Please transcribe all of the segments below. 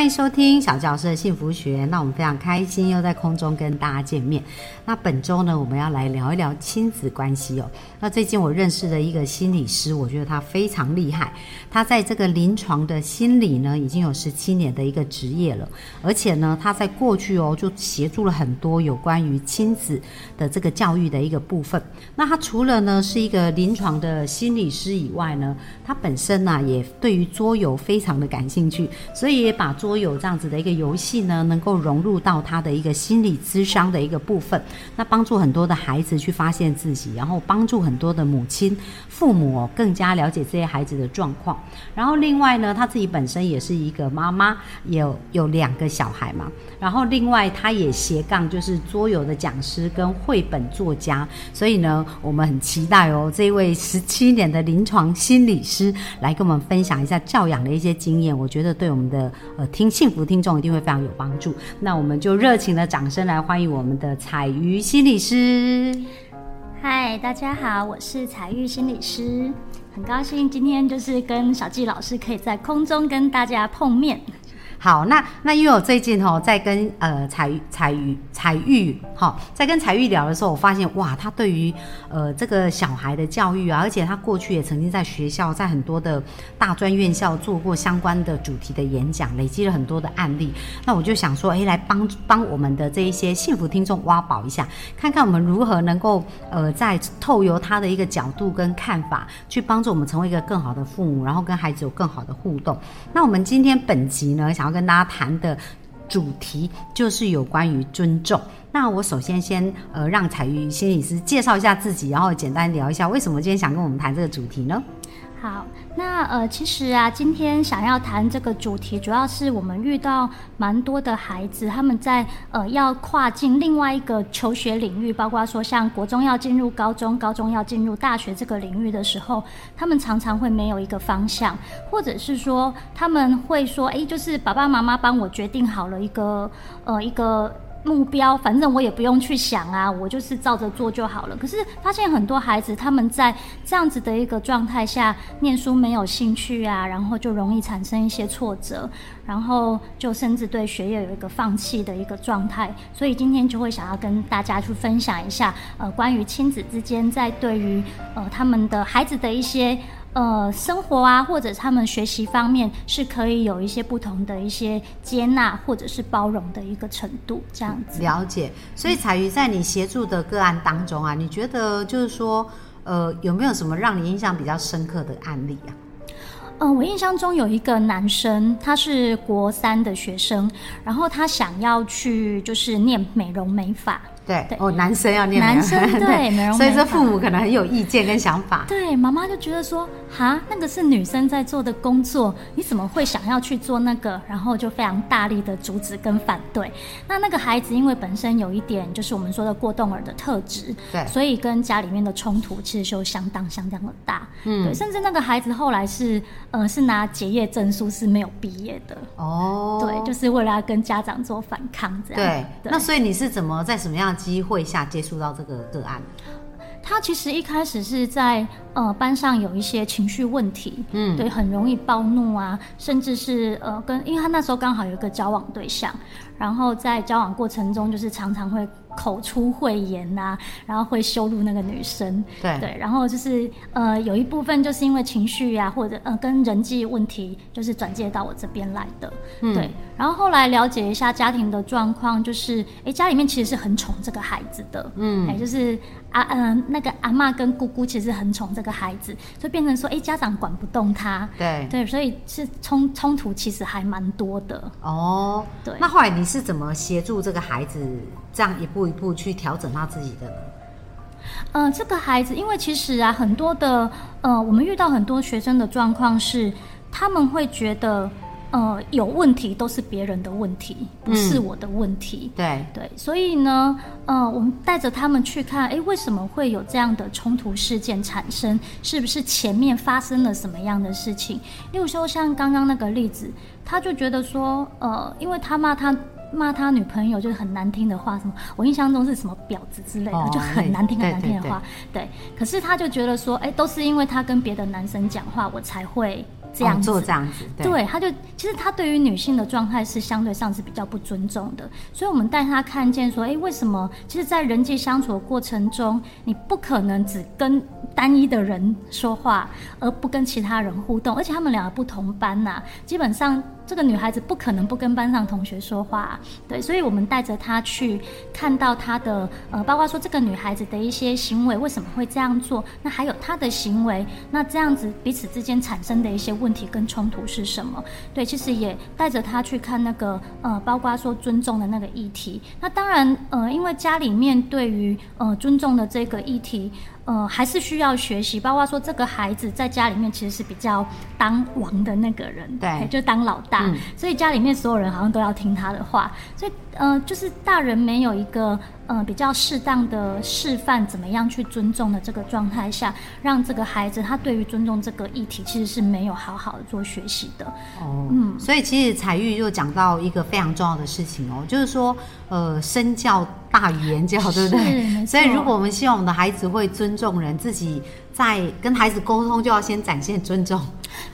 欢迎收听小教师的幸福学。那我们非常开心又在空中跟大家见面。那本周呢，我们要来聊一聊亲子关系哦。那最近我认识的一个心理师，我觉得他非常厉害。他在这个临床的心理呢，已经有十七年的一个职业了。而且呢，他在过去哦，就协助了很多有关于亲子的这个教育的一个部分。那他除了呢是一个临床的心理师以外呢，他本身呢也对于桌游非常的感兴趣，所以也把桌桌游这样子的一个游戏呢，能够融入到他的一个心理咨商的一个部分，那帮助很多的孩子去发现自己，然后帮助很多的母亲、父母更加了解这些孩子的状况。然后另外呢，他自己本身也是一个妈妈，有有两个小孩嘛。然后另外他也斜杠就是桌游的讲师跟绘本作家，所以呢，我们很期待哦，这位十七年的临床心理师来跟我们分享一下教养的一些经验，我觉得对我们的呃。听幸福听众一定会非常有帮助，那我们就热情的掌声来欢迎我们的彩瑜心理师。嗨，大家好，我是彩玉心理师，很高兴今天就是跟小纪老师可以在空中跟大家碰面。好，那那因为我最近哈在跟呃彩彩玉彩玉哈在跟彩玉聊的时候，我发现哇，他对于呃这个小孩的教育啊，而且他过去也曾经在学校在很多的大专院校做过相关的主题的演讲，累积了很多的案例。那我就想说，哎，来帮帮我们的这一些幸福听众挖宝一下，看看我们如何能够呃在透由他的一个角度跟看法，去帮助我们成为一个更好的父母，然后跟孩子有更好的互动。那我们今天本集呢，想跟大家谈的主题就是有关于尊重。那我首先先呃让彩云心理师介绍一下自己，然后简单聊一下为什么今天想跟我们谈这个主题呢？好，那呃，其实啊，今天想要谈这个主题，主要是我们遇到蛮多的孩子，他们在呃要跨进另外一个求学领域，包括说像国中要进入高中，高中要进入大学这个领域的时候，他们常常会没有一个方向，或者是说他们会说，哎，就是爸爸妈妈帮我决定好了一个呃一个。目标，反正我也不用去想啊，我就是照着做就好了。可是发现很多孩子他们在这样子的一个状态下，念书没有兴趣啊，然后就容易产生一些挫折，然后就甚至对学业有一个放弃的一个状态。所以今天就会想要跟大家去分享一下，呃，关于亲子之间在对于呃他们的孩子的一些。呃，生活啊，或者他们学习方面是可以有一些不同的一些接纳或者是包容的一个程度，这样子。了解。所以彩瑜在你协助的个案当中啊，你觉得就是说，呃，有没有什么让你印象比较深刻的案例啊？嗯，我印象中有一个男生，他是国三的学生，然后他想要去就是念美容美发。对哦，男生要念男生对，所以这父母可能很有意见跟想法。对，妈妈就觉得说，哈，那个是女生在做的工作，你怎么会想要去做那个？然后就非常大力的阻止跟反对。那那个孩子因为本身有一点就是我们说的过动儿的特质，对，所以跟家里面的冲突其实就相当相当的大。嗯，对，甚至那个孩子后来是呃是拿结业证书是没有毕业的。哦，对，就是为了要跟家长做反抗这样。对，那所以你是怎么在什么样？机会下接触到这个个案，他其实一开始是在呃班上有一些情绪问题，嗯，对，很容易暴怒啊，甚至是呃跟，因为他那时候刚好有一个交往对象，然后在交往过程中就是常常会。口出秽言呐，然后会羞辱那个女生，对对，然后就是呃，有一部分就是因为情绪呀，或者呃跟人际问题，就是转接到我这边来的，嗯对。然后后来了解一下家庭的状况，就是哎，家里面其实是很宠这个孩子的，嗯，哎，就是啊嗯，那个阿妈跟姑姑其实很宠这个孩子，所以变成说哎，家长管不动他，对对，所以是冲冲突其实还蛮多的。哦，对。那后来你是怎么协助这个孩子这样一步？一步去调整他自己的呢？嗯，这个孩子，因为其实啊，很多的，呃，我们遇到很多学生的状况是，他们会觉得，呃有问题都是别人的问题，不是我的问题。对对，所以呢，呃，我们带着他们去看，哎，为什么会有这样的冲突事件产生？是不是前面发生了什么样的事情？例如说像刚刚那个例子，他就觉得说，呃，因为他骂他。骂他女朋友就是很难听的话，什么我印象中是什么婊子之类的，就很难听很难听的话。对，可是他就觉得说，哎，都是因为他跟别的男生讲话，我才会。这样做这样子，对，他就其实他对于女性的状态是相对上是比较不尊重的，所以我们带他看见说，哎，为什么？其实，在人际相处的过程中，你不可能只跟单一的人说话，而不跟其他人互动，而且他们两个不同班呐，基本上这个女孩子不可能不跟班上同学说话，对，所以我们带着她去看到她的呃，包括说这个女孩子的一些行为为什么会这样做，那还有她的行为，那这样子彼此之间产生的一些。问题跟冲突是什么？对，其实也带着她去看那个呃，包括说尊重的那个议题。那当然呃，因为家里面对于呃尊重的这个议题。呃，还是需要学习，包括说这个孩子在家里面其实是比较当王的那个人，对，就当老大，所以家里面所有人好像都要听他的话，所以呃，就是大人没有一个呃比较适当的示范怎么样去尊重的这个状态下，让这个孩子他对于尊重这个议题其实是没有好好的做学习的。哦，嗯，所以其实彩玉又讲到一个非常重要的事情哦，就是说呃身教。大语言教，对不对？所以，如果我们希望我们的孩子会尊重人，自己在跟孩子沟通，就要先展现尊重。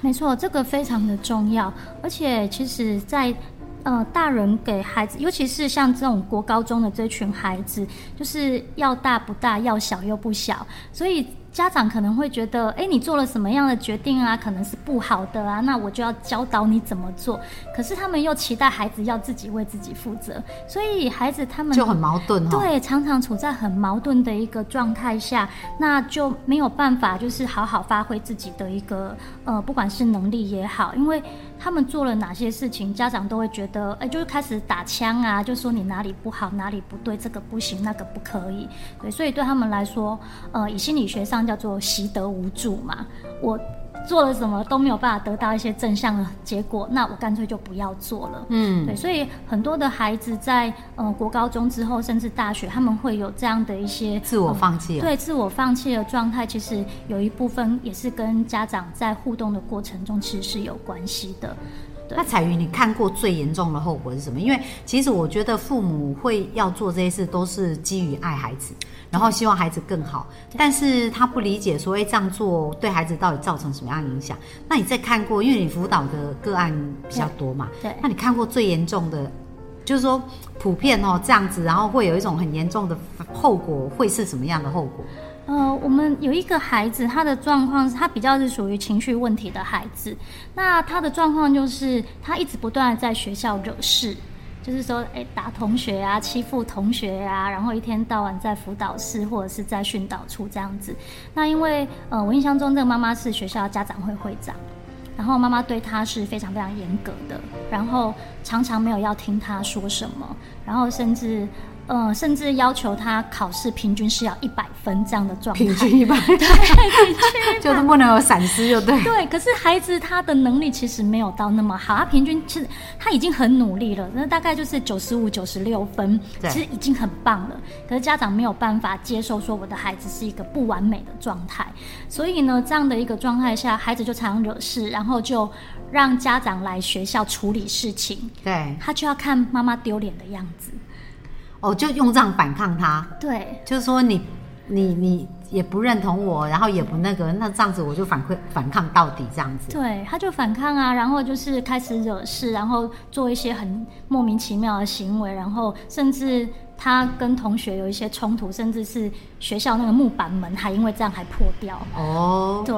没错，这个非常的重要。而且，其实，在呃，大人给孩子，尤其是像这种国高中的这群孩子，就是要大不大，要小又不小，所以。家长可能会觉得，哎，你做了什么样的决定啊？可能是不好的啊，那我就要教导你怎么做。可是他们又期待孩子要自己为自己负责，所以孩子他们就很矛盾哈。对，常常处在很矛盾的一个状态下，那就没有办法，就是好好发挥自己的一个呃，不管是能力也好，因为他们做了哪些事情，家长都会觉得，哎，就是开始打枪啊，就说你哪里不好，哪里不对，这个不行，那个不可以。对，所以对他们来说，呃，以心理学上。叫做习得无助嘛，我做了什么都没有办法得到一些正向的结果，那我干脆就不要做了。嗯，对，所以很多的孩子在呃国高中之后，甚至大学，他们会有这样的一些自我放弃，对自我放弃的状态，其实有一部分也是跟家长在互动的过程中其实是有关系的。那彩云，你看过最严重的后果是什么？因为其实我觉得父母会要做这些事，都是基于爱孩子，然后希望孩子更好。但是他不理解，说哎这样做对孩子到底造成什么样的影响？那你再看过，因为你辅导的个案比较多嘛？对。那你看过最严重的，就是说普遍哦这样子，然后会有一种很严重的后果，会是什么样的后果？呃，我们有一个孩子，他的状况是他比较是属于情绪问题的孩子。那他的状况就是他一直不断的在学校惹事，就是说，哎，打同学啊，欺负同学啊，然后一天到晚在辅导室或者是在训导处这样子。那因为呃，我印象中这个妈妈是学校家长会会长，然后妈妈对他是非常非常严格的，然后常常没有要听他说什么，然后甚至。呃，甚至要求他考试平均是要一百分这样的状态，平均一百，对，就是不能有闪失，就对。对，可是孩子他的能力其实没有到那么好，他平均其实他已经很努力了，那大概就是九十五、九十六分，其实已经很棒了。可是家长没有办法接受说我的孩子是一个不完美的状态，所以呢，这样的一个状态下，孩子就常常惹事，然后就让家长来学校处理事情，对他就要看妈妈丢脸的样子。哦，就用这样反抗他，对，就是说你，你，你也不认同我，然后也不那个，那这样子我就反馈反抗到底这样子。对，他就反抗啊，然后就是开始惹事，然后做一些很莫名其妙的行为，然后甚至。他跟同学有一些冲突，甚至是学校那个木板门还因为这样还破掉。哦，对。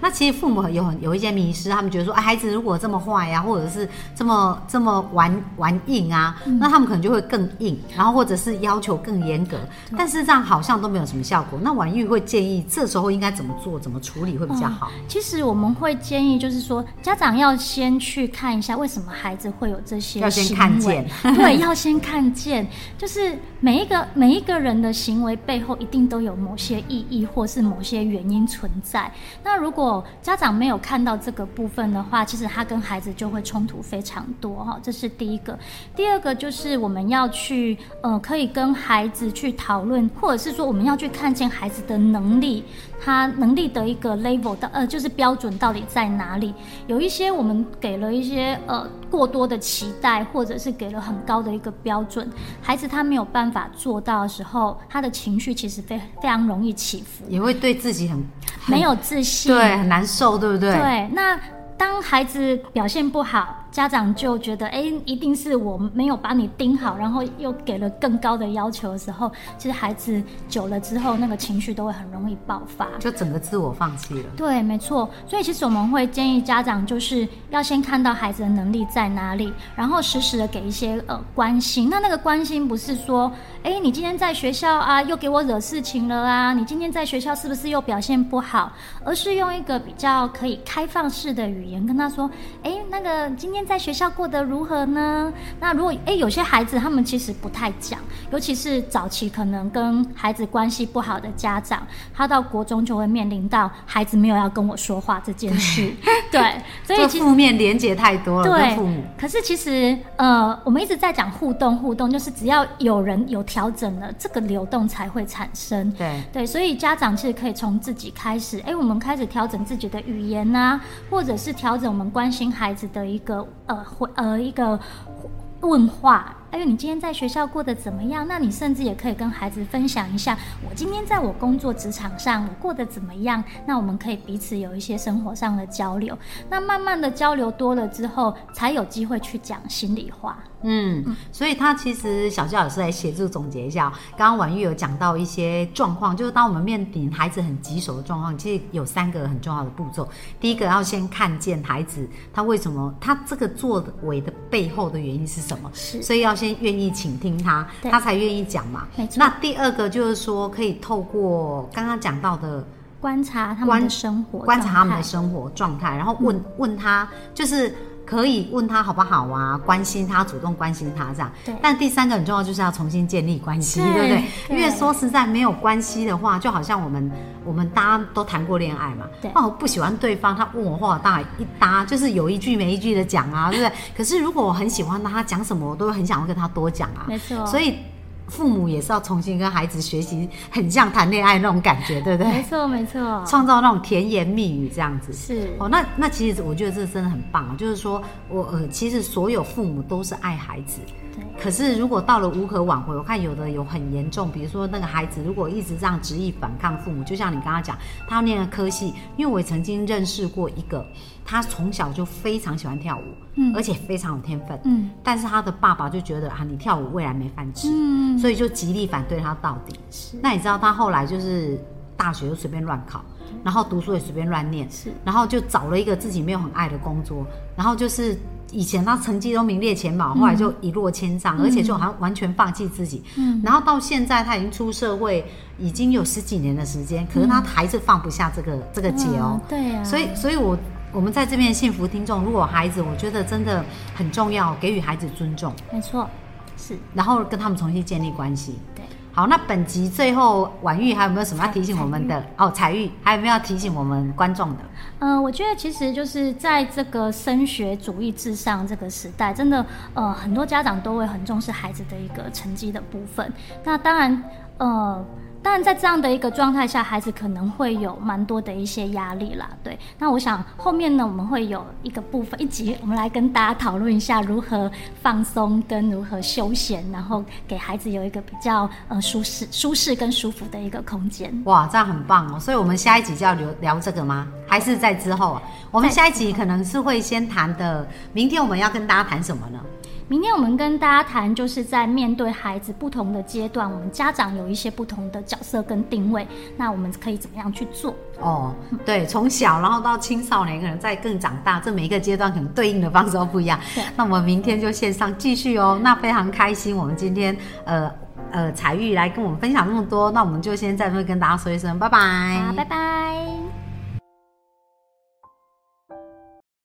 那其实父母有很有一些迷失，他们觉得说，哎，孩子如果这么坏呀，或者是这么这么玩玩硬啊，那他们可能就会更硬，然后或者是要求更严格。但是这样好像都没有什么效果。那婉玉会建议这时候应该怎么做、怎么处理会比较好？其实我们会建议，就是说家长要先去看一下为什么孩子会有这些，要先看见，对，要先看见，就是。每一个每一个人的行为背后，一定都有某些意义或是某些原因存在。那如果家长没有看到这个部分的话，其实他跟孩子就会冲突非常多哈。这是第一个。第二个就是我们要去呃，可以跟孩子去讨论，或者是说我们要去看见孩子的能力。他能力的一个 level 的呃，就是标准到底在哪里？有一些我们给了一些呃过多的期待，或者是给了很高的一个标准，孩子他没有办法做到的时候，他的情绪其实非非常容易起伏，也会对自己很没有自信，对，很难受，对不对？对，那当孩子表现不好。家长就觉得，哎，一定是我没有把你盯好，然后又给了更高的要求的时候，其实孩子久了之后，那个情绪都会很容易爆发，就整个自我放弃了。对，没错。所以其实我们会建议家长，就是要先看到孩子的能力在哪里，然后实时的给一些呃关心。那那个关心不是说，哎，你今天在学校啊，又给我惹事情了啊，你今天在学校是不是又表现不好？而是用一个比较可以开放式的语言跟他说，哎，那个今天。在学校过得如何呢？那如果诶，有些孩子他们其实不太讲，尤其是早期可能跟孩子关系不好的家长，他到国中就会面临到孩子没有要跟我说话这件事。对，所以负面连接太多了。对，父母。可是其实呃，我们一直在讲互动，互动就是只要有人有调整了，这个流动才会产生。对对，所以家长其实可以从自己开始，哎，我们开始调整自己的语言呐，或者是调整我们关心孩子的一个。呃，回呃一个问话。哎，你今天在学校过得怎么样？那你甚至也可以跟孩子分享一下，我今天在我工作职场上我过得怎么样？那我们可以彼此有一些生活上的交流。那慢慢的交流多了之后，才有机会去讲心里话。嗯，所以他其实小教老师来协助总结一下，刚刚婉玉有讲到一些状况，就是当我们面临孩子很棘手的状况，其实有三个很重要的步骤。第一个要先看见孩子他为什么他这个作为的背后的原因是什么，是，所以要。先愿意倾听他，他才愿意讲嘛。那第二个就是说，可以透过刚刚讲到的观察他们的生活，观察他们的生活状态，然后问问他，就是可以问他好不好啊，关心他，主动关心他这样。对。但第三个很重要，就是要重新建立关系，对不对？因为说实在，没有关系的话，就好像我们我们大家都谈过恋爱嘛。对。哦，不喜欢对方，他问我话，当然一搭就是有一句没一句的讲啊，对不对？可是如果我很喜欢他，他讲什么我都很想要跟他多讲啊。没错。所以。父母也是要重新跟孩子学习，很像谈恋爱那种感觉，对不对？没错，没错。创造那种甜言蜜语这样子。是哦，那那其实我觉得这真的很棒，就是说我呃，其实所有父母都是爱孩子。可是，如果到了无可挽回，我看有的有很严重，比如说那个孩子如果一直这样执意反抗父母，就像你刚刚讲，他要念科系，因为我曾经认识过一个，他从小就非常喜欢跳舞，嗯，而且非常有天分，嗯，但是他的爸爸就觉得啊，你跳舞未来没饭吃，嗯，所以就极力反对他到底。是，那你知道他后来就是大学就随便乱考，然后读书也随便乱念，是，然后就找了一个自己没有很爱的工作，然后就是。以前他成绩都名列前茅，后来就一落千丈，而且就好像完全放弃自己。嗯，然后到现在他已经出社会，已经有十几年的时间，可是他还是放不下这个这个结哦。对啊。所以，所以我我们在这边幸福听众，如果孩子，我觉得真的很重要，给予孩子尊重。没错，是。然后跟他们重新建立关系。对。好，那本集最后婉玉还有没有什么要提醒我们的？哦，彩玉还有没有要提醒我们观众的？嗯，我觉得其实就是在这个升学主义至上这个时代，真的呃很多家长都会很重视孩子的一个成绩的部分。那当然呃。当然，在这样的一个状态下，孩子可能会有蛮多的一些压力啦。对，那我想后面呢，我们会有一个部分一集，我们来跟大家讨论一下如何放松跟如何休闲，然后给孩子有一个比较呃舒适、舒适跟舒服的一个空间。哇，这样很棒哦！所以我们下一集就要聊聊这个吗？还是在之后啊？我们下一集可能是会先谈的。明天我们要跟大家谈什么呢？明天我们跟大家谈，就是在面对孩子不同的阶段，我们家长有一些不同的角色跟定位，那我们可以怎么样去做？哦，对，从小然后到青少年，可能在更长大，这每一个阶段可能对应的方式都不一样。那我们明天就线上继续哦。那非常开心，我们今天呃呃彩玉来跟我们分享那么多，那我们就先在这跟大家说一声拜拜，好，拜拜。